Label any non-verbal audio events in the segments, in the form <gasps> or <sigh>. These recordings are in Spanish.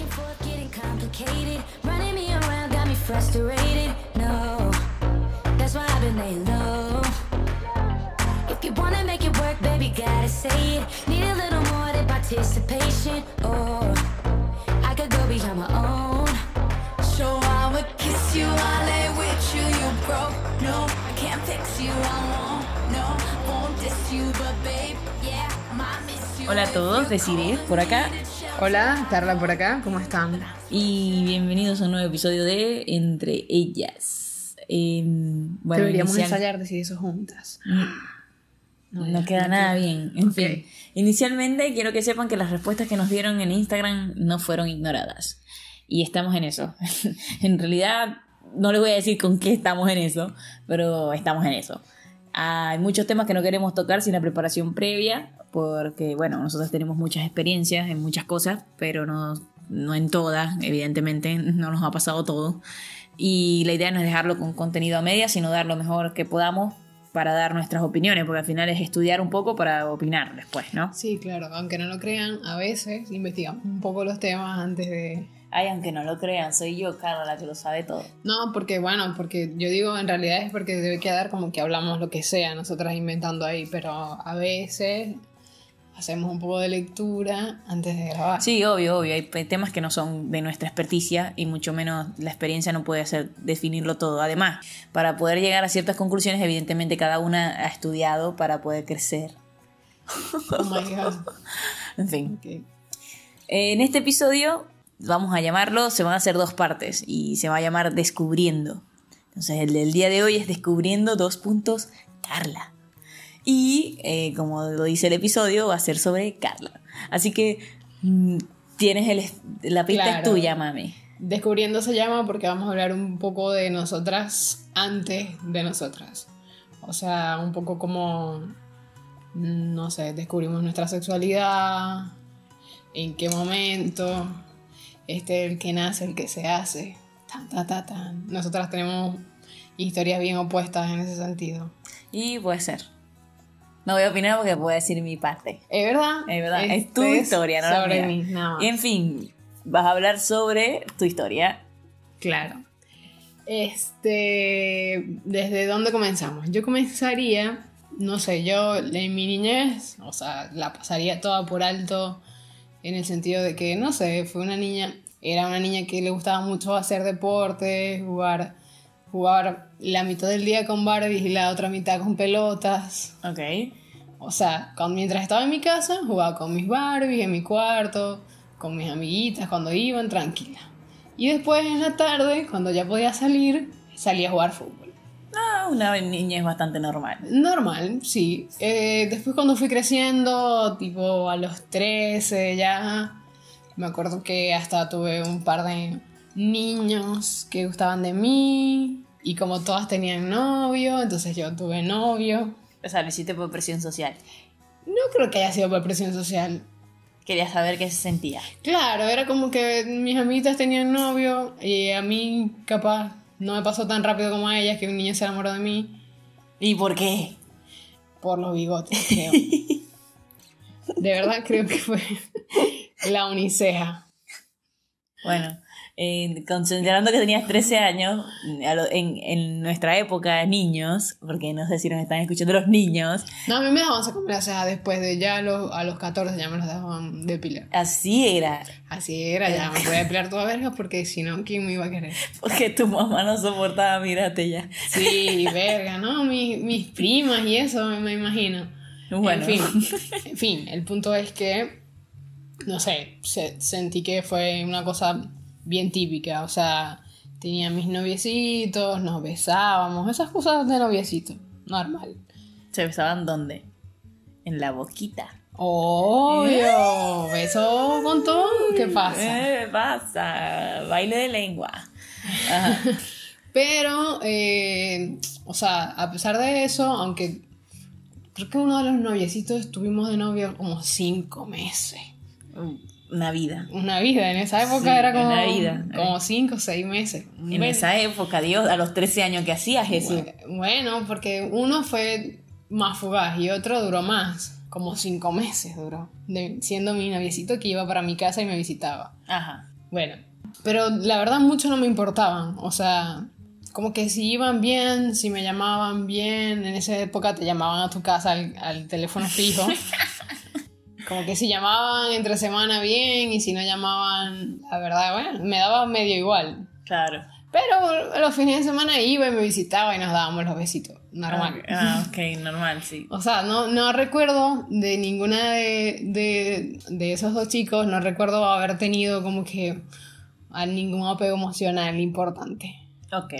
and forth, getting complicated. Running me around got me frustrated. No, that's why I've been laying low. If you wanna make it work, baby, gotta say it. Need a little more than participation. Or I could go beyond my own. So I would kiss you, I lay with you, you broke. No, I can't fix you, I won't. No, won't diss you, but babe, yeah, my miss you. Hola a todos, Desiree por acá Hola, Carla por acá, ¿cómo están? y bienvenidos a un nuevo episodio de Entre Ellas. Eh, bueno, Deberíamos inicial- ensayar decir eso juntas. No, ya, queda no nada bien. En fin, inicialmente quiero que sepan que las respuestas que nos dieron en Instagram no fueron ignoradas. Y estamos en eso. <laughs> en realidad, no les voy a decir con qué estamos en eso, pero estamos en eso. Hay muchos temas que no queremos tocar sin la preparación previa, porque, bueno, nosotros tenemos muchas experiencias en muchas cosas, pero no, no en todas, evidentemente, no nos ha pasado todo. Y la idea no es dejarlo con contenido a media, sino dar lo mejor que podamos para dar nuestras opiniones, porque al final es estudiar un poco para opinar después, ¿no? Sí, claro, aunque no lo crean, a veces investigamos un poco los temas antes de... Ay, aunque no lo crean, soy yo, Carla, la que lo sabe todo. No, porque bueno, porque yo digo en realidad es porque debe quedar como que hablamos lo que sea, nosotras inventando ahí, pero a veces hacemos un poco de lectura antes de grabar. Sí, obvio, obvio. Hay temas que no son de nuestra experticia y mucho menos la experiencia no puede hacer definirlo todo. Además, para poder llegar a ciertas conclusiones, evidentemente cada una ha estudiado para poder crecer. Oh my god. <laughs> En fin. Ok. En este episodio vamos a llamarlo, se van a hacer dos partes y se va a llamar Descubriendo. Entonces el del día de hoy es Descubriendo dos puntos Carla. Y eh, como lo dice el episodio, va a ser sobre Carla. Así que mm, tienes el, la pista es tuya, mami. Descubriendo se llama porque vamos a hablar un poco de nosotras antes de nosotras. O sea, un poco como, mm, no sé, descubrimos nuestra sexualidad, en qué momento, este, el que nace, el que se hace, tan, tan, tan, tan. Nosotras tenemos historias bien opuestas en ese sentido. Y puede ser. No voy a opinar porque a decir mi parte. ¿Es verdad? Es verdad, es Este tu historia, no la Sobre mía. mí, nada más. En fin, vas a hablar sobre tu historia. Claro. Este, ¿desde dónde comenzamos? Yo comenzaría, no sé, yo en mi niñez, o sea, la pasaría toda por alto en el sentido de que, no sé, fue una niña, era una niña que le gustaba mucho hacer deporte, jugar, jugar la mitad del día con Barbies y la otra mitad con pelotas. Ok. O sea, cuando, mientras estaba en mi casa, jugaba con mis Barbies en mi cuarto, con mis amiguitas cuando iban, tranquila. Y después en la tarde, cuando ya podía salir, salía a jugar fútbol. Una niña es bastante normal. Normal, sí. Eh, después cuando fui creciendo, tipo a los 13 ya, me acuerdo que hasta tuve un par de niños que gustaban de mí. Y como todas tenían novio, entonces yo tuve novio. O sea, lo hiciste por presión social. No creo que haya sido por presión social. Quería saber qué se sentía. Claro, era como que mis amiguitas tenían novio y a mí capaz no me pasó tan rápido como a ellas que un niño se enamoró de mí ¿Y por qué? por los bigotes, creo. <laughs> De verdad creo que fue la uniceja. Bueno, eh, considerando que tenías 13 años, a en, en nuestra época, niños, porque no sé si nos están escuchando los niños, No, a mí me daban la ceja después de ya a los, a los 14 ya me las dejaban depilar. así era. Así era, ya me podía depilar toda verga porque si no, ¿quién me iba a querer? Porque tu mamá no soportaba mirarte ya. Sí, verga, ¿no? Mi- mis primas y eso, me imagino. Bueno. En fin, en fin, el punto es que, no sé, se- sentí que fue una cosa bien típica, o sea, tenía mis noviecitos, nos besábamos, esas cosas de noviecito, normal. ¿Se besaban dónde? En la boquita. Obvio, beso con todo, ¿qué pasa? Eh, pasa? Baile de lengua. Ajá. <laughs> Pero, eh, o sea, a pesar de eso, aunque creo que uno de los noviecitos estuvimos de novio como cinco meses. Una vida. Una vida, en esa época Sí, era como, una vida. como cinco o seis meses. En Bueno, esa época, Dios, a los 13 años que hacía Jesús. Bueno, porque uno fue más fugaz y otro duró más, como cinco meses duró, de- siendo mi noviecito que iba para mi casa y me visitaba. Ajá. Bueno, pero la verdad mucho no me importaban. O sea, como que si iban bien, si me llamaban bien, en esa época te llamaban a tu casa al, al teléfono fijo. <laughs> Como que si llamaban entre semana bien y si no llamaban, la verdad, bueno, me daba medio igual. Claro. Pero los fines de semana iba y me visitaba y nos dábamos los besitos. Normal. Ah, ok, normal, sí. O sea, no, no recuerdo de ninguna de, de, de esos dos chicos, no recuerdo haber tenido como que a ningún apego emocional importante. Ok,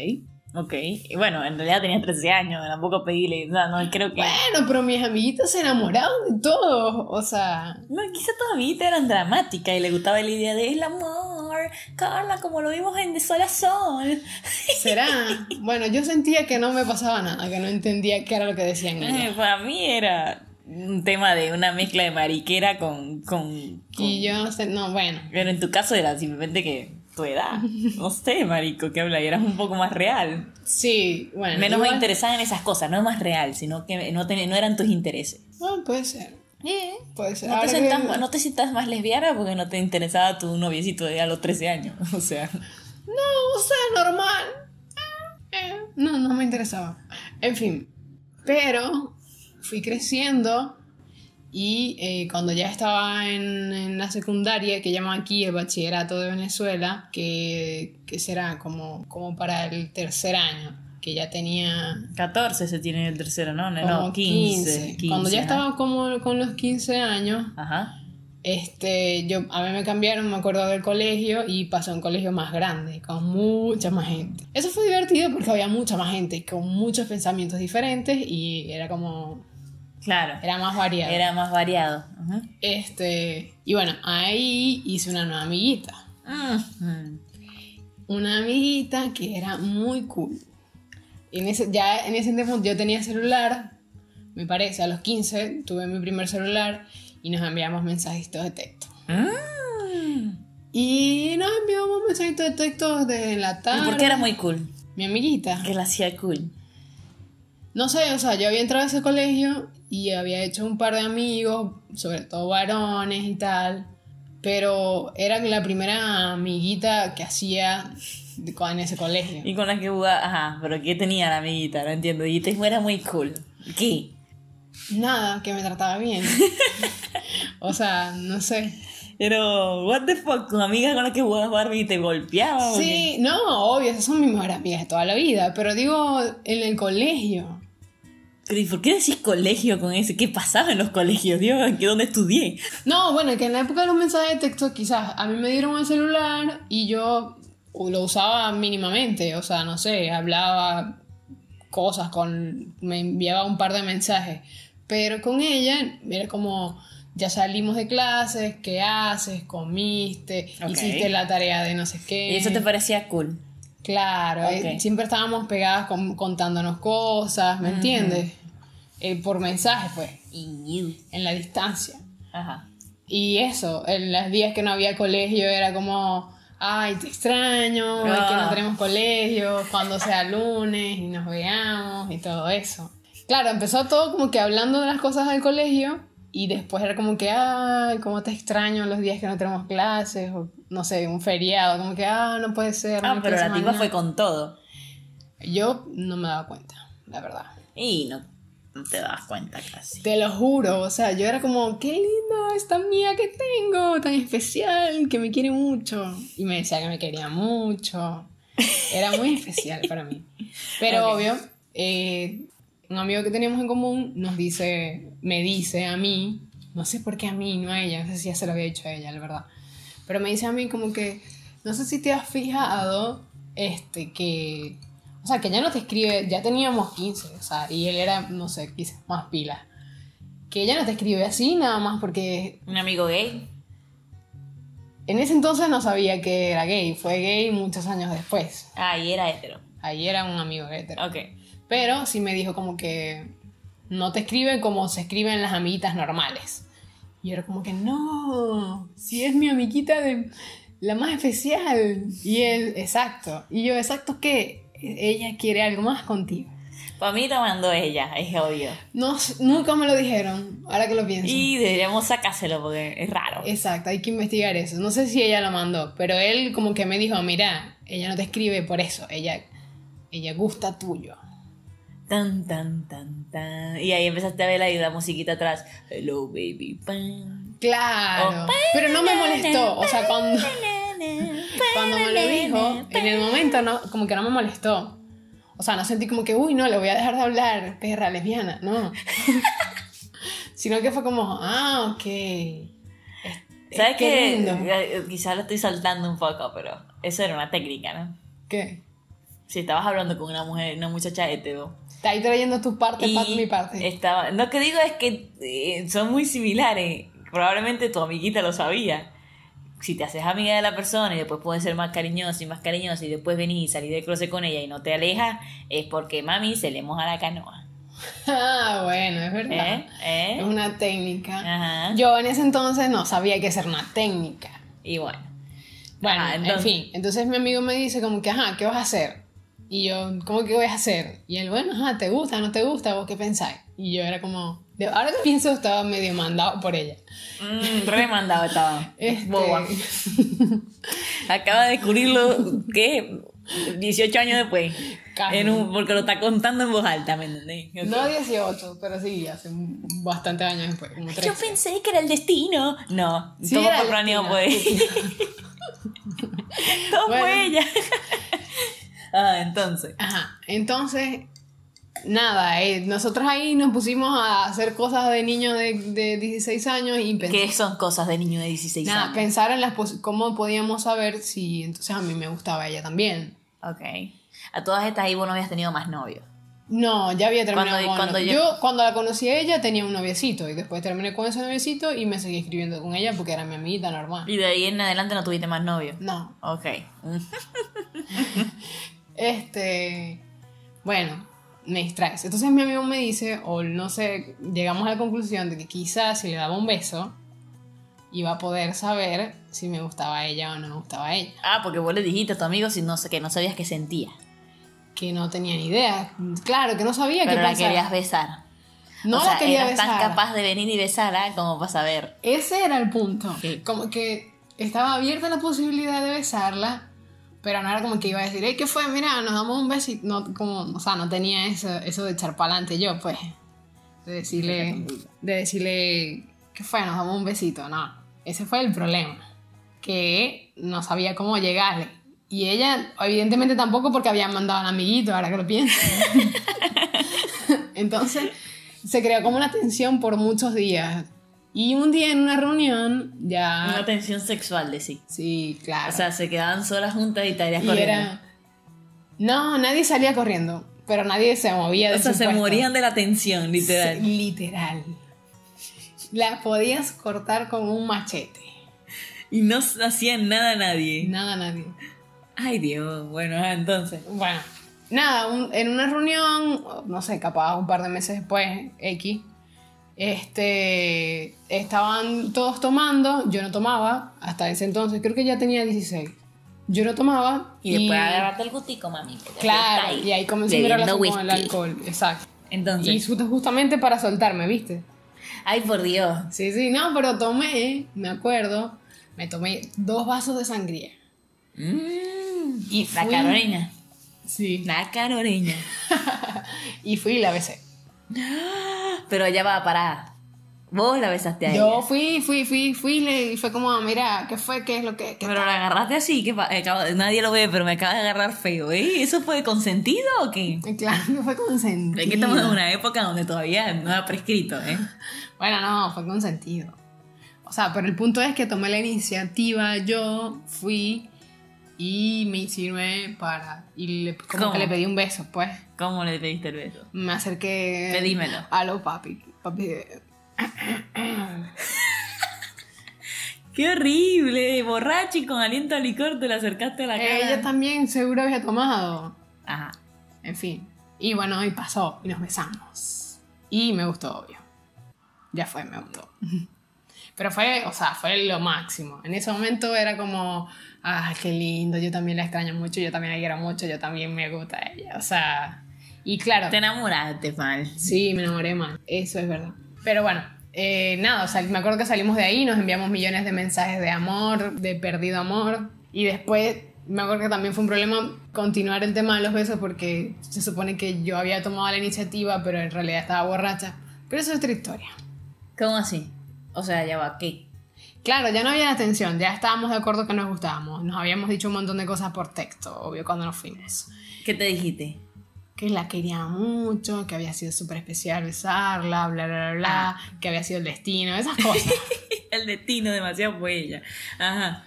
ok. Y bueno, en realidad tenía 13 años, tampoco pedíle, o sea, no creo que... Bueno, pero mis amiguitos se enamoraron de todo. O sea, No, quizá todavía eran dramáticas y le gustaba la idea de el amor, Carla, como lo vimos en De Sol a Sol. <laughs> será. bueno, yo sentía que no me pasaba nada, que no entendía qué era lo que decían Eh, ellos. Para mí era un tema de una mezcla de mariquera con... con, con- Y yo no sé, no, bueno. Pero en tu caso era simplemente que tu edad, no sé, marico, que habla, y eras un poco más real. Sí, bueno. Menos igual- interesada en esas cosas, no más real, sino que no, ten- no eran tus intereses. Ah, puede ser. Puede ser. No te, sientas, que- no te sientas más lesbiana porque no te interesaba tu noviecito de a los 13 años. <laughs> O sea, No, o sea, normal. Eh, No, no me interesaba. En fin. Pero fui creciendo y eh, cuando ya estaba en, en la secundaria, que llaman aquí el bachillerato de Venezuela, que, que será como, como para el tercer año, que ya tenía 14 se tiene el tercero, ¿no? No, como no 15, 15, Cuando ya ajá. estaba como con los 15 años, Ajá. este, yo, a mí me cambiaron, me acuerdo del colegio y pasó a un colegio más grande, con mucha más gente. Eso fue divertido porque había mucha más gente, con muchos pensamientos diferentes y era como, Claro. era más variado. Era más variado. Este, y bueno, ahí hice una nueva amiguita. Una amiguita que era muy cool. Y en ese, ya en ese tiempo yo tenía celular, me parece, a los 15 tuve mi primer celular y nos enviamos mensajitos de texto. Mm. Y nos enviamos mensajitos de texto de la ¿Y tarde. por qué era muy cool? Mi amiguita. Que la hacía cool. No sé, o sea, yo había entrado a ese colegio y había hecho un par de amigos, sobre todo varones y tal. Pero era la primera amiguita que hacía en ese colegio. Y con la que jugaba, ajá, pero ¿qué tenía la amiguita? No entiendo. Y te era muy cool. ¿Qué? Nada, que me trataba bien. <laughs> o sea, no sé. Pero, what the fuck, con amigas con las que jugabas Barbie y te golpeaba. Sí, no, obvio, esas son mis mejores amigas de toda la vida. Pero digo, en el colegio. Pero ¿y por qué decís colegio con ese? ¿Qué pasaba en los colegios? Dios, ¿que dónde estudié? No, bueno, que en la época de los mensajes de texto quizás a mí me dieron el celular y yo lo usaba mínimamente, o sea, no sé, hablaba cosas con, me enviaba un par de mensajes, pero con ella era como, ya salimos de clases, ¿qué haces? ¿Comiste? ¿Hiciste la tarea de no sé qué? Y eso te parecía cool. Claro, eh, siempre estábamos pegadas con- contándonos cosas, ¿me entiendes? Eh, por mensaje, pues, en la distancia. Ajá. Y eso, en los días que no había colegio era como, ay, te extraño, ay, que no Ah. tenemos colegio, cuando sea lunes y nos veamos y todo eso. Claro, empezó todo como que hablando de las cosas del colegio y después era como que, ay, cómo te extraño los días que no tenemos clases o no sé, un feriado, como que, ah, no puede ser. Ah, no pero la tipa mañana". fue con todo. Yo no me daba cuenta, la verdad. Y no, no te das cuenta casi. Te lo juro, o sea, yo era como, qué lindo esta mía que tengo, tan especial, que me quiere mucho. Y me decía que me quería mucho. Era muy especial para mí. Pero <laughs> Ok. obvio, eh, un amigo que teníamos en común nos dice, me dice a mí, no sé por qué a mí, no a ella, no sé si ya se lo había dicho a ella, la verdad. Pero me dice a mí como que, no sé si te has fijado, este, que, o sea, que ya no te escribe, ya teníamos 15, o sea, y él era, no sé, quizás más pila. Que ella no te escribe así nada más porque Un amigo gay. en ese entonces no sabía que era gay, fue gay muchos años después. Ah, y era hetero. Ahí era un amigo hetero. Ok. Pero sí me dijo como que no te escribe como se escriben las amiguitas normales. Y era como que no, si es mi amiguita de la más especial. Y él, exacto. Y yo, exacto, que ella quiere algo más contigo. Para mí lo mandó ella, es obvio. No, nunca me lo dijeron, ahora que lo pienso. Y deberíamos sacárselo porque es raro. Exacto, hay que investigar eso. No sé si ella lo mandó, pero él como que me dijo, mira, ella no te escribe por eso, ella, ella gusta tuyo. Tan, tan, tan, tan. Y ahí empezaste a ver ahí la musiquita atrás. Hello, baby. Pam. Claro, Oh. pero no me molestó, o sea, cuando, <laughs> cuando me lo dijo, en el momento no, como que no me molestó. O sea, no sentí como que, uy, no, le voy a dejar de hablar, perra lesbiana, no. <laughs> Sino que fue como, ah, ok. Es- ¿Sabes qué lindo. Eh, Quizás lo estoy saltando un poco, pero eso era una técnica, ¿no? ¿Qué? Si estabas hablando con una mujer, una muchacha hetero. Está ahí trayendo tu parte, pa- mi parte. Estaba, lo que digo es que eh, son muy similares. Probablemente tu amiguita lo sabía. Si te haces amiga de la persona y después puedes ser más cariñosa y más cariñosa y después venir y salir de cruce con ella y no te alejas, es porque mami se le moja la canoa. <laughs> Ah, bueno, es verdad. ¿Eh? ¿Eh? Es una técnica. Ajá. Yo en ese entonces no sabía que era una técnica. Y bueno. Bueno, en fin. Entonces mi amigo me dice como que, ajá, ¿qué vas a hacer? Y yo, ¿cómo que voy a hacer? Y él, bueno, ajá, ¿te gusta? ¿No te gusta? ¿Vos qué pensáis? Y yo era como, de- ahora que pienso, estaba medio mandado por ella. Mm, remandado estaba. Este, Boba. <laughs> Acaba de descubrirlo, ¿qué? 18 años después. En un, porque lo está contando en voz alta, ¿me entendés? No 18, pero sí, hace bastante años después, como Yo 13. pensé que era el destino. No, Sí, todo fue planeado por <laughs> ella. todo Bueno. fue ella. Ah, entonces. Ajá, entonces, nada, eh, nosotros ahí nos pusimos a hacer cosas de niños de, de 16 años y. ¿Qué son cosas de niño de 16 Nada, años? pensar en las cómo podíamos saber si entonces a mí me gustaba ella también. Ok. A todas estas ahí vos no habías tenido más novios. No, ya había terminado Cuando- con cuando yo... yo- cuando la conocí a ella tenía un noviecito y después terminé con ese noviecito y me seguí escribiendo con ella porque era mi amiguita normal. Y de ahí en adelante no tuviste más novios. No, Ok. <laughs> Este, bueno, me distraes. Entonces mi amigo me dice, o no sé, llegamos a la conclusión de que quizás si le daba un beso iba a poder saber si me gustaba ella o no me gustaba ella. Ah, porque vos le dijiste a tu amigo si no, que no sabías qué sentía. Que no tenía ni idea. Claro, que no sabía Pero qué la pensar. querías besar. No o sea, la quería eras tan besar. capaz de venir y besarla como para saber. Ese era el punto. Sí. Como que estaba abierta la posibilidad de besarla, pero no era como que iba a decir, hey, ¿qué fue? Mira, nos damos un besito. No, como, o sea, no tenía eso, eso de echar para adelante yo, pues. De decirle, de decirle, ¿qué fue? Nos damos un besito. No, ese fue el problema. Que no sabía cómo llegarle. Y ella, evidentemente tampoco porque había mandado a un amiguito, ahora que lo pienso. <laughs> <laughs> Entonces, se creó como una tensión por muchos días. Y un día en una reunión, ya... Una tensión sexual de sí. Sí, claro. O sea, se quedaban solas juntas y estarías y corriendo. era... No, nadie salía corriendo, pero nadie se movía de O sea, su se puesto. morían de la tensión, literal. Sí, literal. La podías cortar con un machete. Y no hacían nada a nadie. Nada, nadie. Ay, Dios. Bueno, ah, entonces. Bueno, nada, un- en una reunión, no sé, capaz un par de meses después, X, este, estaban todos tomando, yo no tomaba, hasta ese entonces, creo que ya tenía 16. Yo no tomaba Y después agarrarte el gustico, mami. Claro, ahí, y ahí comenzó mi bebiendo relación con el alcohol, exacto. Entonces. Y ju- justamente para soltarme, ¿viste? Ay, por Dios. Sí, sí, no, pero tomé, me acuerdo, me tomé dos vasos de sangría. Mm, Y la Carolina. Sí. La Carolina. <laughs> Y fui y la besé. Pero ella va a parar. Vos la besaste a Yo ella. fui, fui, fui, fui y fue como, mira, ¿qué fue? ¿Qué es lo que...? qué Pero la agarraste así, que eh, nadie lo ve, pero me acaba de agarrar feo, ¿eh? ¿Eso fue consentido o qué? Claro que <laughs> fue consentido. Es que estamos en una época donde todavía no ha prescrito, ¿eh? Bueno, no, fue consentido. O sea, pero el punto es que tomé la iniciativa, yo fui y me insinué para... Y le, como ¿Cómo? que le pedí un beso, pues. ¿Cómo le pediste el beso? Me acerqué... Pedímelo. A lo papi. Papi... ¡Qué horrible! Borracho y con aliento a licor te la acercaste a la cara. Ella también seguro había tomado. Ajá. En fin. Y bueno, y pasó. Y nos besamos. Y me gustó, obvio. Ya fue, me gustó. <laughs> Pero fue, o sea, fue lo máximo. En ese momento era como, ah, qué lindo, yo también la extraño mucho, yo también la quiero mucho, yo también me gusta ella. O sea, Y claro, Te enamoraste, mal. Sí, me enamoré mal, eso es verdad. Pero bueno, eh, nada, o sea, me acuerdo que salimos de ahí, nos enviamos millones de mensajes de amor, de perdido amor, y después me acuerdo que también fue un problema continuar el tema de los besos porque se supone que yo había tomado la iniciativa, pero en realidad estaba borracha. Pero eso es otra historia. ¿Cómo así? O sea, ya va, ¿qué? Claro, ya no había atención, ya estábamos de acuerdo que nos gustábamos, nos habíamos dicho un montón de cosas por texto, obvio, cuando nos fuimos. ¿Qué te dijiste? que la quería mucho, que había sido súper especial besarla, bla, bla, bla, bla, que había sido el destino, esas <laughs> cosas. El destino demasiado fue ella. Ajá.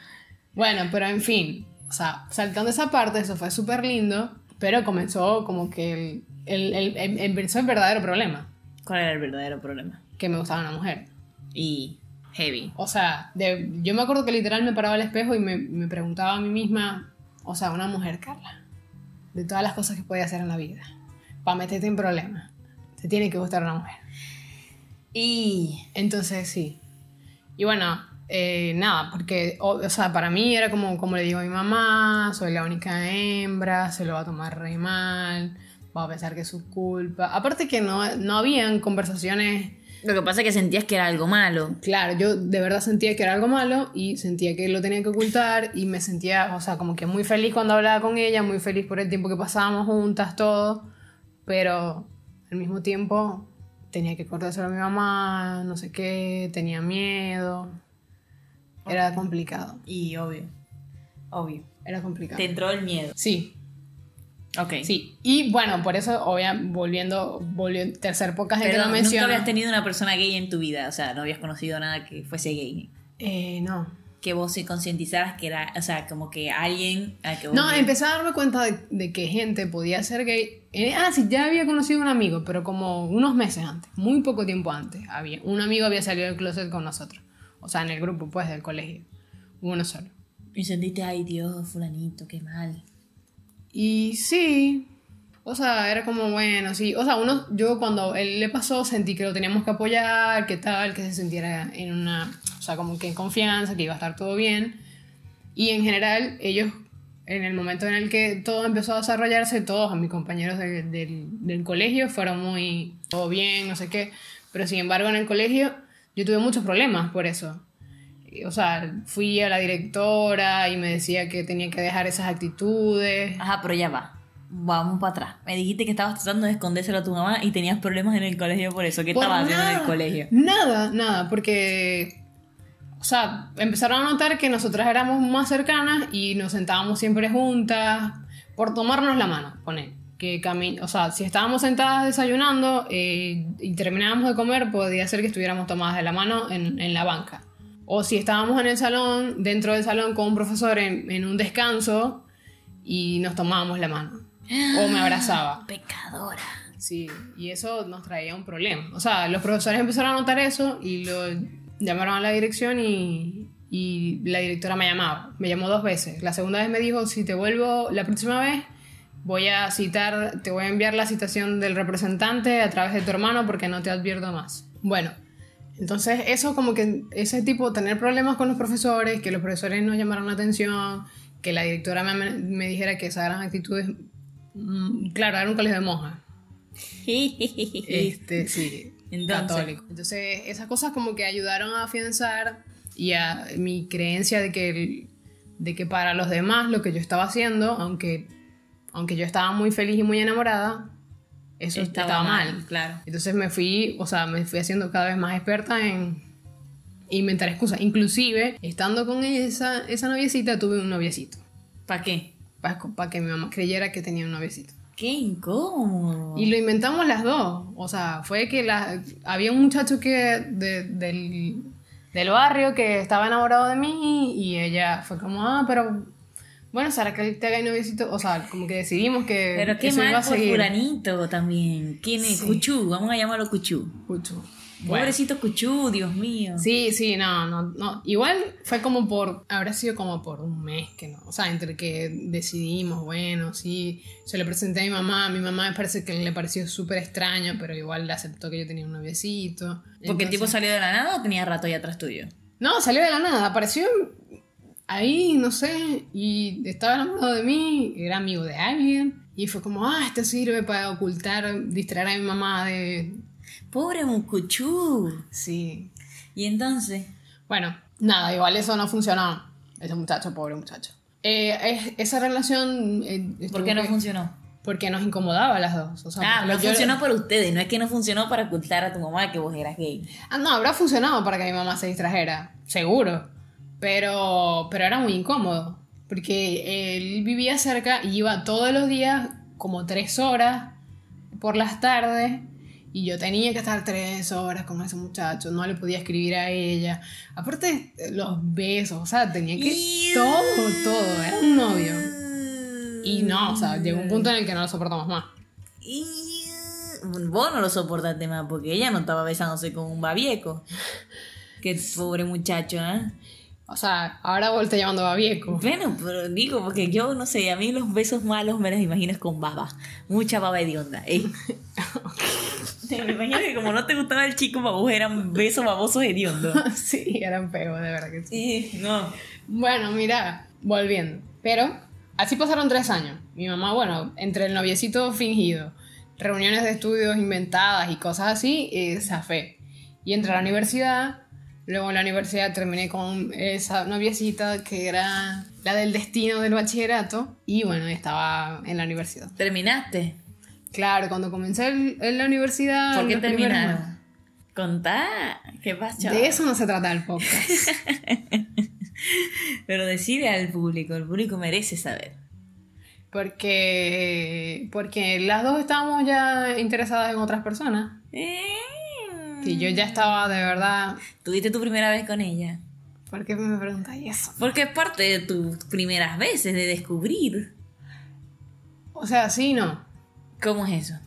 bueno, pero en fin, o sea, saltando esa parte, eso fue súper lindo, pero comenzó como que el, el, el- em- empezó el verdadero problema, ¿Cuál era el verdadero problema? que me gustaba una mujer. Y heavy. O sea, de- yo me acuerdo que literal me paraba al espejo y me, me preguntaba a mí misma, o sea, una mujer, Carla, de todas las cosas que puede hacer en la vida, para meterte en problemas, te tiene que gustar una mujer. Y Entonces, sí. Y bueno, eh, nada, porque, o, o sea, para mí era como, como le digo a mi mamá, soy la única hembra, se lo va a tomar re mal, va a pensar que es su culpa. Aparte que no, no habían conversaciones, lo que pasa es que sentías que era algo malo. claro, yo de verdad sentía que era algo malo y sentía que lo tenía que ocultar y me sentía, o sea, como que muy feliz cuando hablaba con ella, muy feliz por el tiempo que pasábamos juntas, todo, pero al mismo tiempo tenía que cortárselo a mi mamá, no sé qué, tenía miedo. Era complicado, Y obvio. Obvio. era complicado. Te entró el miedo. Sí, Ok. sí. Y bueno, por eso, obvia, volviendo, volviendo, tercer poca gente Pero lo nunca habías tenido una persona gay en tu vida. O sea, no habías conocido nada que fuese gay. Eh, no. Que vos se concientizaras que era, o sea, como que alguien a que vos No, empecé a darme cuenta de, de que gente podía ser gay. Eh, ah, sí, ya había conocido un amigo, pero como unos meses antes, muy poco tiempo antes, había un amigo había salido del closet con nosotros. O sea, en el grupo, pues, del colegio. Uno solo. Y sentiste, ay Dios, fulanito, qué mal. Y sí, o sea, era como, bueno, sí. O sea, uno, yo cuando él le pasó sentí que lo teníamos que apoyar, que tal, que se sintiera en una, o sea, como que en confianza, que iba a estar todo bien. Y en general, ellos, en el momento en el que todo empezó a desarrollarse, todos mis compañeros de- del, del colegio fueron muy, todo bien, no sé qué. Pero sin embargo, en el colegio yo tuve muchos problemas por eso. O sea, fui a la directora y me decía que tenía que dejar esas actitudes. Ajá, pero ya va. Vamos para atrás. Me dijiste que estabas tratando de escondérselo a tu mamá y tenías problemas en el colegio por eso. ¿Qué Por estabas haciendo en el colegio? Nada, nada, porque. O sea, empezaron a notar que nosotras éramos más cercanas y nos sentábamos siempre juntas por tomarnos la mano, pone. Que cami o sea, si estábamos sentadas desayunando eh, y terminábamos de comer, podía ser que estuviéramos tomadas de la mano en, en la banca. O si estábamos en el salón, dentro del salón con un profesor en, en un descanso y nos tomábamos la mano. O me abrazaba. <gasps> Pecadora. Sí, y eso nos traía un problema. O sea, los profesores empezaron a notar eso y lo llamaron a la dirección y, y la directora me llamaba. Me llamó dos veces. La segunda vez me dijo, si te vuelvo la próxima vez, voy a citar, te voy a enviar la citación del representante a través de tu hermano porque no te advierto más. Bueno, entonces eso como que ese tipo, tener problemas con los profesores, que los profesores no llamaron la atención, que la directora me, me dijera que esas eran actitudes... mm, claro, era un colegio de monjas. <laughs> Este, sí, Entonces. católico. Entonces, esas cosas como que ayudaron a afianzar y a mi creencia de que, el- de que para los demás lo que yo estaba haciendo, aunque, aunque yo estaba muy feliz y muy enamorada, eso estaba, mal. Claro. Entonces me fui, o sea, me fui haciendo cada vez más experta en inventar excusas. Inclusive, estando con esa, esa noviecita, tuve un noviecito. ¿Para qué? Para que mi mamá creyera que tenía un noviecito. Qué incómodo. Y lo inventamos las dos. O sea, fue que la, había un muchacho que de- del, del barrio que estaba enamorado de mí y ella fue como, ah, pero bueno, Sara, que te haga noviecito. O sea, como que decidimos que Pero qué mal por fulanito también. ¿Quién es? Sí. Cuchú, vamos a llamarlo Cuchú. Mucho. Bueno. Pobrecito Cuchú, Dios mío. Sí, sí, no, no, no. Igual fue como por, habrá sido como por un mes que no. O sea, entre que decidimos, bueno, sí, se lo presenté a mi mamá. A mi mamá me parece que le pareció súper extraño, pero igual le aceptó que yo tenía un noviecito. ¿Porque el tipo Entonces- salió de la nada o tenía rato ahí atrás tuyo? No, salió de la nada, apareció ahí, no sé, y estaba enamorado de mí, era amigo de alguien, Y fue como, ah, esto sirve para ocultar, distraer a mi mamá de... Pobre Mucuchú. Sí. Y entonces, Bueno, nada, igual eso no funcionó. Ese muchacho, pobre muchacho. Eh, es- esa relación... eh, ¿por qué no que- funcionó? Porque nos incomodaba a las dos. O sea, Ah, no funcionó para ustedes, no es que no funcionó para ocultar a tu mamá que vos eras gay. Ah, no, habrá funcionado para que mi mamá se distrajera, seguro. Pero, pero era muy incómodo. Porque él vivía cerca y iba todos los días como tres horas por las tardes. Y yo tenía que estar tres horas con ese muchacho. No le podía escribir a ella. Aparte, los besos, o sea, tenía que... Todo, todo. Era un novio. Y no, o sea, llegó un punto en el que no lo soportamos más. Vos no lo soportaste más porque ella no estaba besándose con un babieco. Qué pobre muchacho, ¿eh? O sea, ahora estás llamando babieco. Bueno, pero digo, porque yo no sé, a mí los besos malos me los imagino es con baba. Mucha baba hedionda. ¿eh? <laughs> me imagino que como no te gustaba el chico, vos eran besos babosos hediondos. <laughs> sí, eran feos, de verdad que sí. Sí, no. Bueno, mira, volviendo. Pero así pasaron tres años. Mi mamá, bueno, entre el noviecito fingido, reuniones de estudios inventadas y cosas así, eh, zafé. Y entré a la universidad. Luego en la universidad terminé con esa noviecita que era la del destino del bachillerato. Y bueno, estaba en la universidad. ¿Terminaste? Claro, cuando comencé en la universidad. ¿Por qué primeros terminaron? meses- Contá. ¿Qué pasó? De eso no se trata el podcast. <laughs> Pero decide al público, el público merece saber. Porque, porque las dos estábamos ya interesadas en otras personas. Eh, Que yo ya estaba de verdad. ¿Tuviste tu primera vez con ella? ¿Por qué me preguntáis eso? Porque es parte de tus primeras veces de descubrir. O sea, sí, no. ¿Cómo es eso?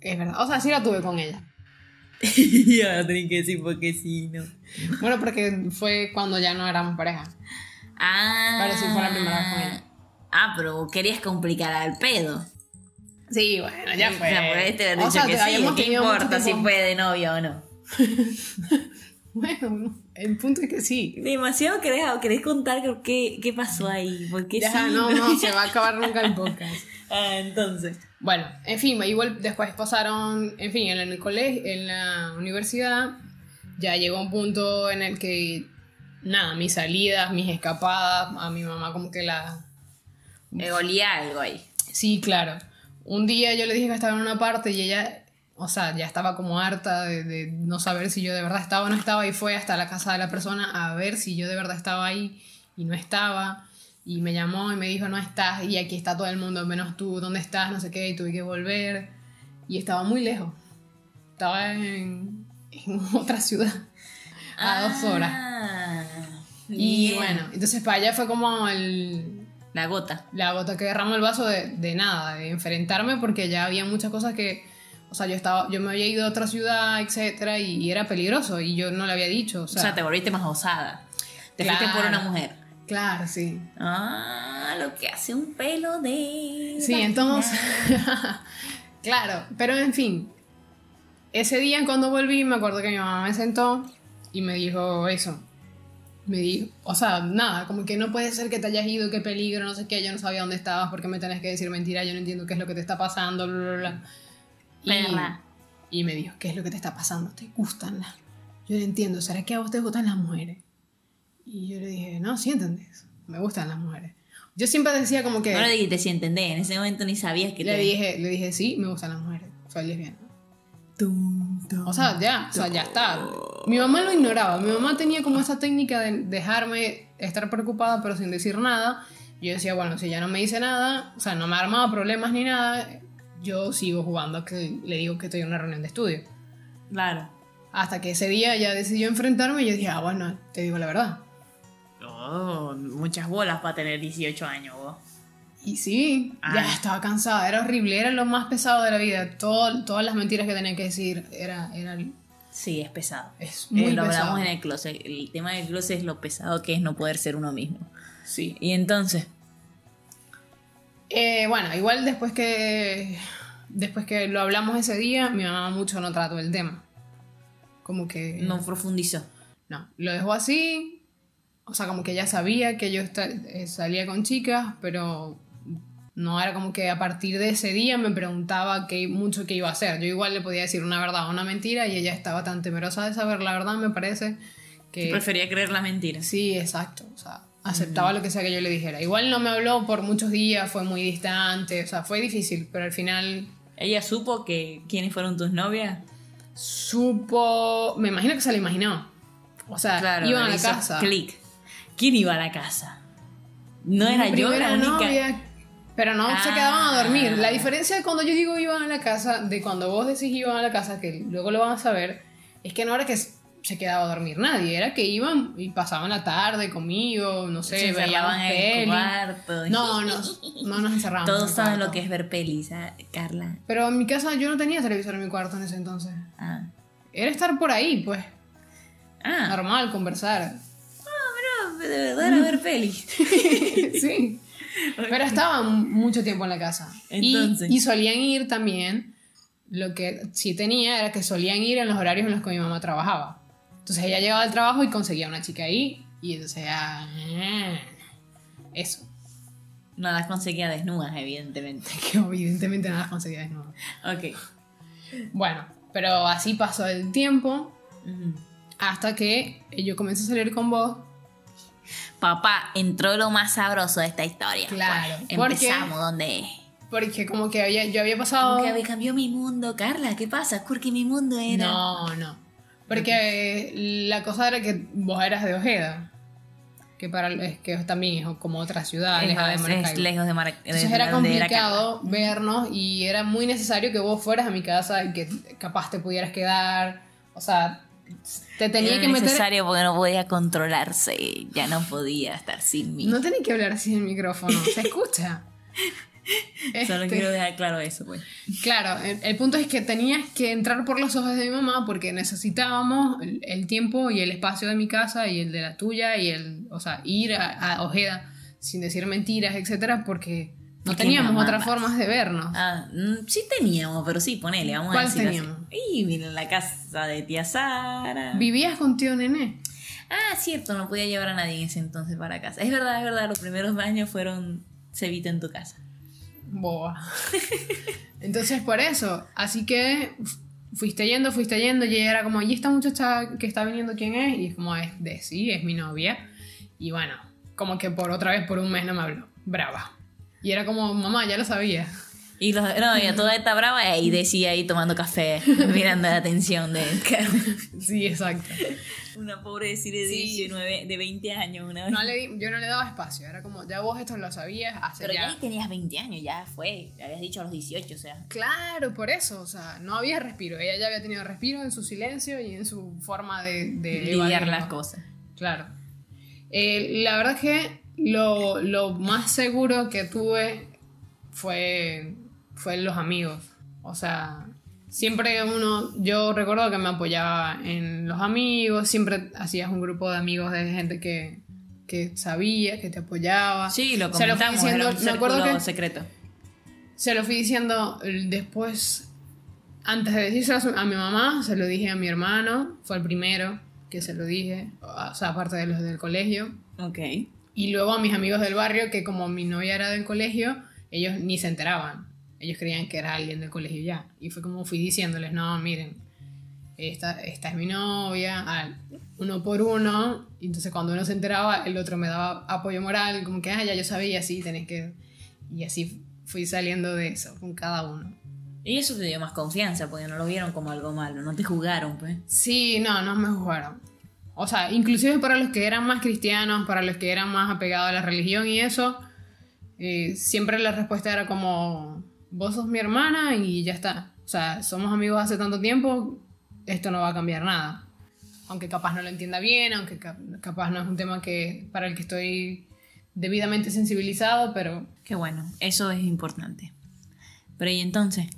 Es verdad. O sea, sí la tuve con ella. <laughs> y ahora que decir porque sí, no. Bueno, porque fue cuando ya no éramos pareja. Ah. Pero sí fue la primera vez con ella. Ah, pero querías complicar al pedo. Sí, bueno, ya fue. O sea, por este haber O dicho sea, que te- sí. ¿Qué importa si fue de novia o no? <laughs> Bueno, el punto es que sí. Demasiado querés, querés contar qué, qué pasó ahí. Porque Ya, sí. no, no, se va a acabar nunca el podcast. <laughs> Ah, entonces. Bueno, en fin, igual después pasaron, en fin, en el colegio, en la universidad, ya llegó un punto en el que, nada, mis salidas, mis escapadas, a mi mamá como que la... Me olía algo ahí. Sí, claro. Un día yo le dije que estaba en una parte y ella, o sea, ya estaba como harta de, de no saber si yo de verdad estaba o no estaba y fue hasta la casa de la persona a ver si yo de verdad estaba ahí y no estaba. Y me llamó y me dijo, no estás y aquí está todo el mundo menos tú, ¿dónde estás? No sé qué, y tuve que volver. Y estaba muy lejos. Estaba en, en <laughs> otra ciudad, a dos horas. Ah, Y bueno, entonces para allá fue como el, La gota. la gota que derramó el vaso de, de nada, de enfrentarme porque ya había muchas cosas que, o sea, yo estaba, yo me había ido a otra ciudad, etcétera, y, y era peligroso y yo no le había dicho, o O sea, te volviste más osada. Te fuiste por Claro. una mujer. claro, sí. Ah, lo que hace un pelo de. Sí, entonces, <laughs> claro, pero en fin, ese día cuando volví me acuerdo que mi mamá me sentó y me dijo eso. Me dijo, o sea, nada, como que no puede ser que te hayas ido, qué peligro, no sé qué, yo no sabía dónde estabas, porque me tenés que decir mentira, yo no entiendo qué es lo que te está pasando, bla, bla, bla. Y, y me dijo, ¿qué es lo que te está pasando? ¿Te gustan las...? Yo no entiendo, ¿será que a vos te gustan las mujeres? Y yo le dije, no, sí entendés, me gustan las mujeres. Yo siempre decía como que... No le dijiste si entendés, en ese momento ni sabías que Le te. dije, le dije, sí, me gustan las mujeres. Soy lesbiana. O sea, ya, o sea, ya está. Mi mamá lo ignoraba. Mi mamá tenía como esa técnica de dejarme estar preocupada pero sin decir nada. Yo decía, bueno, si ya no me dice nada, o sea, no me ha armado problemas ni nada, yo sigo jugando que le digo que estoy en una reunión de estudio. Claro. Hasta que ese día ya decidió enfrentarme y yo dije, ah, bueno, te digo la verdad. Oh, muchas bolas para tener 18 años, vos. Y sí, ya estaba cansada, era horrible, era lo más pesado de la vida. Todo- todas las mentiras que tenía que decir era, era Sí, es pesado. es Eh, muy lo pesado. hablamos en el closet. El tema del closet es lo pesado que es no poder ser uno mismo. Sí. Y entonces, Eh, bueno, igual después que después que lo hablamos ese día, mi mamá mucho no trató el tema. Como que no profundizó. no, lo dejó así. O sea, como que ya sabía que yo eh, salía con chicas, pero No era como que a partir de ese día me preguntaba qué, mucho qué iba a hacer. Yo igual le podía decir una verdad o una mentira y ella estaba tan temerosa de saber la verdad, me parece, que... Prefería creer la mentira. Sí, exacto. O sea, aceptaba lo que sea que yo le dijera. Igual no me habló por muchos días, fue muy distante, o sea, fue difícil, pero al final Ella supo que quiénes fueron tus novias. supo... Me imagino que se lo imaginó. O sea, Claro, iban a la casa. Clic. ¿Quién iba a la casa? No era yo la única. novia, pero no se quedaban a dormir. Ah. La diferencia de cuando yo digo iban a la casa, de cuando vos decís iban a la casa, que luego lo van a saber, es que no era que se quedaba a dormir nadie, era que iban y pasaban la tarde conmigo, no sé, Se en el cuarto. No, no, no nos encerramos. en Todos saben lo que es ver pelis, ¿ah? Carla. Pero en mi casa yo no tenía televisor en mi cuarto en ese entonces. Ah. Era estar por ahí, pues, Ah, normal, conversar. pero de verdad era ver pelis. <laughs> sí. Pero estaban mucho tiempo en la casa. Y- Entonces. Y, solían ir también. Lo que sí tenía era que solían ir en los horarios en los que mi mamá trabajaba. Entonces ella llegaba al trabajo y conseguía una chica ahí. Y entonces ya. Eso. Nada conseguía desnudas, evidentemente. <laughs> Que evidentemente nada conseguía desnudo. Ok. Bueno, pero así pasó el tiempo. Hasta que yo comencé a salir con vos. Papá, entró lo más sabroso de esta historia. Claro, Pues, empezamos donde Porque como que había, yo había pasado. Como que me cambió mi mundo, Carla. ¿Qué pasa? Porque mi mundo era. No, no. Porque la cosa era que vos eras de Ojeda. Que para es que también es como otra ciudad, Es, lejos de es Maracaibo. lejos de Maracaibo. Entonces era complicado vernos y era muy necesario que vos fueras a mi casa y que capaz te pudieras quedar. O sea, te tenía Era que meter. necesario porque no podía controlarse. Ya no podía estar sin mí. No tenés que hablar en el micrófono, se <laughs> escucha. Solo Este, quiero dejar claro eso, pues. Claro, el, el punto es que tenías que entrar por los ojos de mi mamá porque necesitábamos el, el tiempo y el espacio de mi casa y el de la tuya y el, o sea, ir a, a Ojeda sin decir mentiras, etcétera, porque no teníamos mamá otras formas de vernos. Ah, mm, sí teníamos, pero sí, ponele, vamos a ¿Cuál decirlo teníamos? así. Y mira, en la casa de tía Sara. ¿Vivías con tío Nené? Ah, cierto, no podía llevar a nadie en ese entonces para casa. Es verdad, es verdad, los primeros años fueron Cevita en tu casa. Boba. <laughs> Entonces, por eso. Así que fuiste yendo, fuiste yendo, y ella era como, ¿y esta muchacha que está viniendo quién es? Y es como, es de sí, es mi novia. Y bueno, como que por otra vez por un mes no me habló. Brava. Y era como, mamá, ya lo sabía. Y los, no, ella toda esta brava y decía ahí tomando café, <laughs> mirando la atención de. <laughs> Sí, exacto. Una pobre decir Sí. de, nueve- de 20 años una vez. No le di- yo no le daba espacio, era como, ya vos esto lo sabías hace Pero ya ya. ahí tenías 20 años, ya fue. Habías dicho a los 18, o sea. Claro, por eso, o sea, no había respiro. Ella ya había tenido respiro en su silencio y en su forma de, de lidiar las cosas. Claro. Eh, la verdad es que lo, lo más seguro que tuve fue, fue los amigos. O sea, siempre uno, yo recuerdo que me apoyaba en los amigos, siempre hacías un grupo de amigos de gente que, que sabía, que te apoyaba. Sí, lo Se lo comentamos, diciendo- era un me acuerdo que- secreto. Se lo fui diciendo eh, después, antes de decírselo a mi mamá, se lo dije a mi hermano, fue el primero que se lo dije, o sea, aparte de los del colegio. Ok. Y luego a mis amigos del barrio, que como mi novia era del colegio, ellos ni se enteraban. Ellos creían que era alguien del colegio ya. Y fue como fui diciéndoles, no, miren, esta, esta es mi novia, al- uno por uno. Y entonces cuando uno se enteraba, el otro me daba apoyo moral, como que, ah, ya yo sabía, sí, tenés que... Y así fui saliendo de eso con cada uno. Y eso te dio más confianza, porque no lo vieron como algo malo, no te jugaron, pues. Sí, no, no me jugaron. O sea, inclusive para los que eran más cristianos, para los que eran más apegados a la religión y eso, eh, siempre la respuesta era como, vos sos mi hermana y ya está. O sea, somos amigos hace tanto tiempo, esto no va a cambiar nada. Aunque capaz no lo entienda bien, aunque cap- capaz no es un tema que para el que estoy debidamente sensibilizado, pero Qué bueno, eso es importante. Pero y entonces,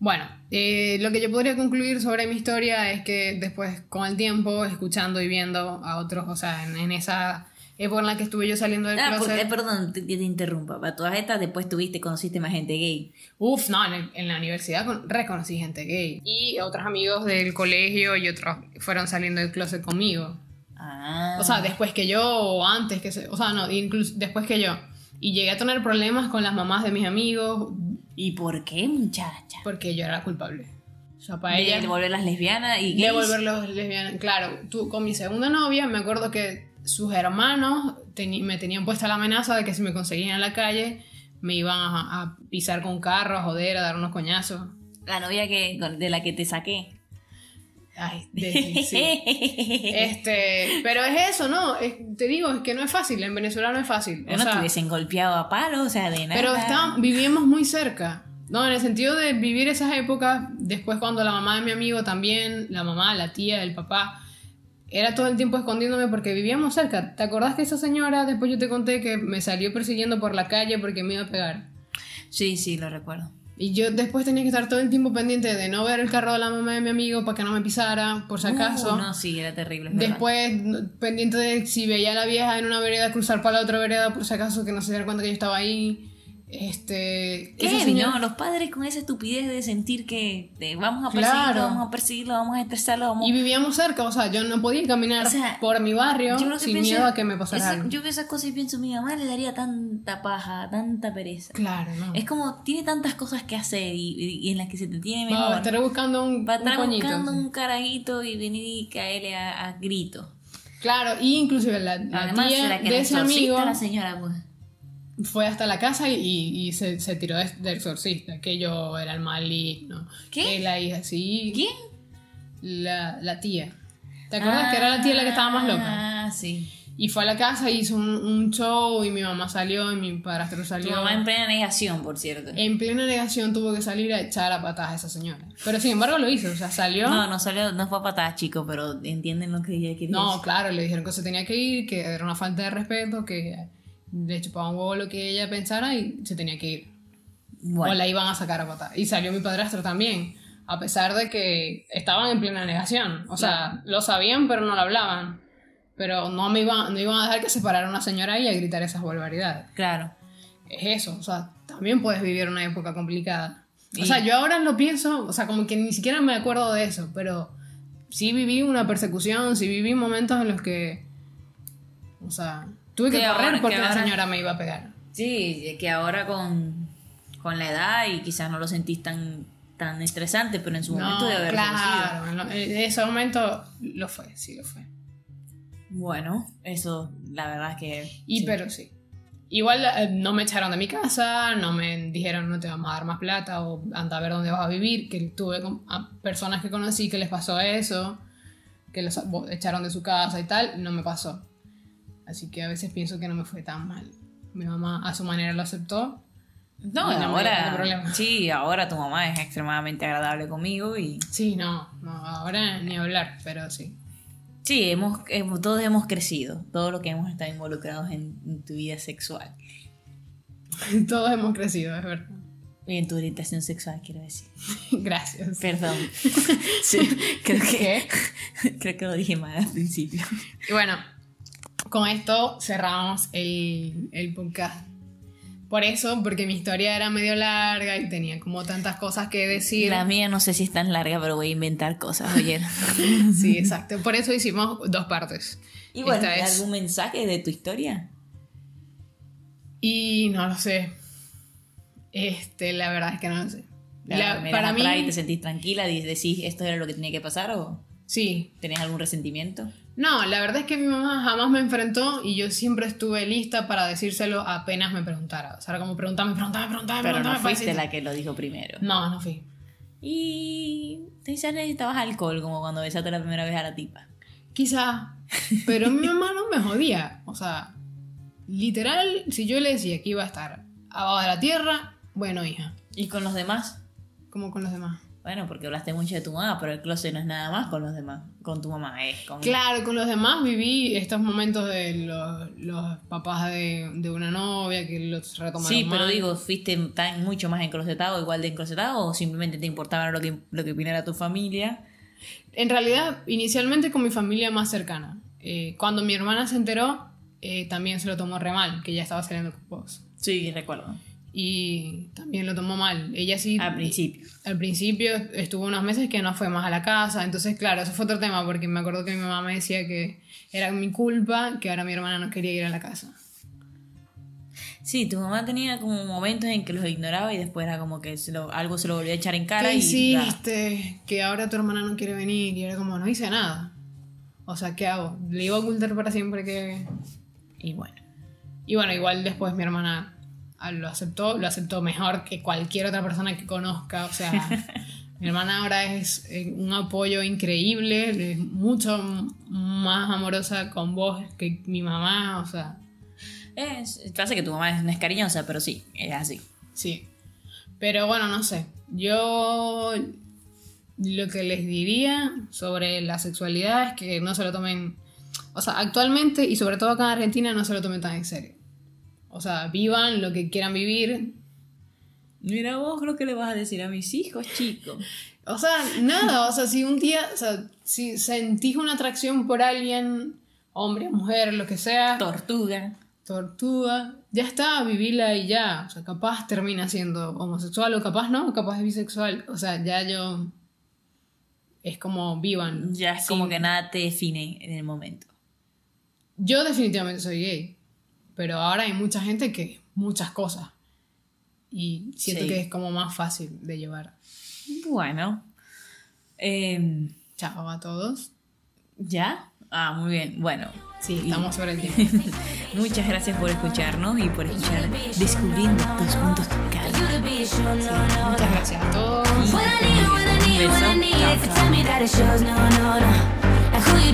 Bueno, eh, lo que yo podría concluir sobre mi historia es que después, con el tiempo, escuchando y viendo a otros, o sea, en, en esa época en la que estuve yo saliendo del ah, porque, closet. perdón, te, te interrumpa. Para todas estas, después tuviste, conociste más gente gay. Uf, no, en, el- en la universidad con- reconocí gente gay. Y otros amigos del colegio y otros fueron saliendo del closet conmigo. Ah. O sea, después que yo o antes que se, o sea, no, incluso después que yo. Y llegué a tener problemas con las mamás de mis amigos ¿Y por qué, muchacha? porque yo era la culpable. O sea, para De ella... devolverlas lesbianas y de gays. volverlos lesbianas. Claro, tú, con mi segunda novia me acuerdo que sus hermanos me tenían puesta la amenaza de que si me conseguían en la calle me iban a, a pisar con un carro, a joder, a dar unos coñazos. La novia que, de la que te saqué. Ay, de- sí. Este, pero es eso, ¿no? Es- te digo, es que no es fácil, en Venezuela no es fácil. O no sea, te hubiesen golpeado a palo, o sea, de nada. pero estábamos- vivíamos muy cerca. No, en el sentido de vivir esas épocas, después cuando la mamá de mi amigo también, la mamá, la tía, el papá, era todo el tiempo escondiéndome porque vivíamos cerca. ¿Te acordás que esa señora, después yo te conté que me salió persiguiendo por la calle porque me iba a pegar? Sí, sí, lo recuerdo. Y yo después tenía que estar todo el tiempo pendiente de no ver el carro de la mamá de mi amigo para que no me pisara, por si acaso. Uh, no, sí, era terrible. Después, pendiente de si veía a la vieja en una vereda, cruzar para la otra vereda por si acaso que no se diera cuenta que yo estaba ahí. Este. Qué señora- ¿no? Los padres con esa estupidez de sentir que te vamos a perseguirlo, Claro. vamos a perseguirlo, vamos a estresarlo, vamos Y vivíamos cerca, o sea, yo no podía caminar O sea, por mi barrio que sin pienso- miedo a que me pasara esa- algo. Yo veo esas cosas y pienso, mi mamá le daría tanta paja, tanta pereza. Claro, no. Es como, tiene tantas cosas que hacer y, y- y en las que se te tiene Va, mejor. estaré buscando un, Va a un estar buscando un carajito y venir y caerle a, a grito. Claro, y inclusive la, la Además, tía será que de la ese amigo la señora, pues. Fue hasta la casa y, y se, se tiró de, del exorcista, que yo era el maligno. ¿Qué? Que la hija, sí. ¿Quién? La, la tía. ¿Te acuerdas que era la tía la que estaba más loca? Ah, sí. Y fue a la casa, hizo un, un show y mi mamá salió y mi padrastro Tu salió. mamá en plena negación, por cierto. En plena negación tuvo que salir a echar a patadas a esa señora. Pero sin embargo lo hizo, o sea, salió. No, no salió, no fue a patadas, chicos, pero entienden lo que ella quería No, claro, le dijeron que se tenía que ir, que era una falta de respeto, que le chupaba un huevo lo que ella pensara y se tenía que ir. Bueno, O la iban a sacar a patada. Y salió mi padrastro también, a pesar de que estaban en plena negación. O sea, lo sabían, pero no lo hablaban. Pero no me iban, no iban a dejar que se parara una señora ahí a gritar esas barbaridades. claro. Es eso, o sea, también puedes vivir una época complicada. O Y- sea, yo ahora lo pienso, o sea, como que ni siquiera me acuerdo de eso, pero sí viví una persecución, sí viví momentos en los que, o sea, tuve que correr porque que la señora me iba a pegar. Sí, que ahora con, con la edad y quizás no lo sentís tan, tan estresante, pero en su momento No, de haber claro, en, lo- en ese momento lo fue, sí lo fue. Bueno, eso la verdad es que... Y sí. pero sí. Igual eh, no me echaron de mi casa, no me dijeron no te vamos a dar más plata o anda a ver dónde vas a vivir, que tuve a personas que conocí que les pasó eso, que los echaron de su casa y tal, no me pasó. Así que a veces pienso que no me fue tan mal. Mi mamá a su manera lo aceptó. No, no ahora... problema. Sí, ahora tu mamá es extremadamente agradable conmigo y... Sí, no, no, ahora ni hablar, pero sí. Sí, hemos, hemos- todos hemos crecido, todos los que hemos estado involucrados en, en tu vida sexual <laughs> Todos hemos crecido, es verdad. y en tu orientación sexual, quiero decir. <laughs> Gracias. Perdón. <laughs> Sí, creo que, ¿Qué? creo que lo dije mal al principio. Y bueno, con esto cerramos el, el podcast. Por eso, porque mi historia era medio larga y tenía como tantas cosas que decir. La mía no sé si es tan larga, pero voy a inventar cosas, oye. <laughs> Sí, exacto. Por eso hicimos dos partes. Y bueno, Esta vez- ¿algún mensaje de tu historia? Y no lo sé. Este, la verdad es que no lo sé. La- para mí, y te sentís tranquila y decís esto era lo que tenía que pasar o sí. tenés algún resentimiento. No, la verdad es que mi mamá jamás me enfrentó y yo siempre estuve lista para decírselo apenas me preguntara. O sea, era como preguntame, preguntame, preguntame, Pero preguntame. no fuiste la que lo dijo primero. No, no fui. Y quizás necesitabas alcohol, como cuando besaste la primera vez a la tipa. Quizá. Pero mi <laughs> mamá no me jodía. O sea, literal, si yo le decía que iba a estar abajo de la tierra, bueno, hija, ¿Y con los demás? como con los demás. Bueno, porque hablaste mucho de tu mamá, pero el closet no es nada más con los demás. Con tu mamá, es con... Claro, con los demás viví estos momentos de los, los papás de, de una novia que los retomaron. Sí, pero mal. digo, ¿fuiste tan mucho más enclosetado, igual de enclosetado, o simplemente te importaba lo que, lo que opinara tu familia? En realidad, inicialmente con mi familia más cercana. Eh, cuando mi hermana se enteró, eh, también se lo tomó re mal, que ya estaba saliendo con vos. Sí, recuerdo. Y también lo tomó mal. Ella sí. Al principio. Al principio estuvo unos meses que no fue más a la casa. Entonces, claro, eso fue otro tema, porque me acuerdo que mi mamá me decía que era mi culpa que ahora mi hermana no quería ir a la casa. Sí, tu mamá tenía como momentos en que los ignoraba y después era como que se lo- algo se lo volvía a echar en cara ¿Qué y hiciste? Que ahora tu hermana no quiere venir. Y era como, no hice nada. O sea, ¿qué hago? Le iba a ocultar para siempre que. y bueno. Y bueno, igual después mi hermana lo aceptó, lo aceptó mejor que cualquier otra persona que conozca. O sea, <laughs> mi hermana ahora es eh, un apoyo increíble, es mucho más amorosa con vos que mi mamá. O sea, Es, pasa que tu mamá no es cariñosa, pero sí, es así. sí. Pero bueno, no sé. Yo lo que les diría sobre la sexualidad es que no se lo tomen. O sea, actualmente y sobre todo acá en Argentina no se lo tomen tan en serio. O sea, vivan lo que quieran vivir, Mira vos, creo que le vas a decir a mis hijos, chicos. O sea, nada, o sea, si un día, o sea, si sentís una atracción por alguien, hombre, mujer, lo que sea, Tortuga. tortuga, ya está, vivila y ya. O sea, capaz termina siendo homosexual o capaz no, capaz es bisexual. O sea, ya yo. Es como vivan. Ya es como que nada te define en el momento. Yo definitivamente soy gay, pero ahora hay mucha gente que muchas cosas. Y siento Sí. que es como más fácil de llevar. Bueno. em, Chao a todos. ¿Ya? Ah, muy bien. Bueno. Sí, Y- estamos sobre el tiempo. <laughs> Muchas gracias por escucharnos y por escuchar Descubriendo tus puntos no, no, Muchas gracias a todos. Need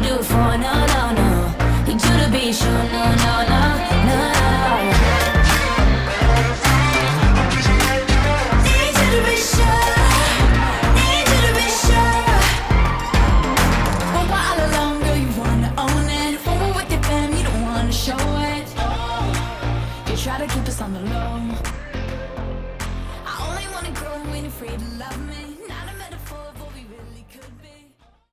it, when I need you to be sure, no, no, no, no. Need you to be sure, need you to be sure. One part all alone, girl, you wanna own it. When we're with your fam, you don't wanna show it. You try to keep us on the low. I only wanna grow when you're free to love me.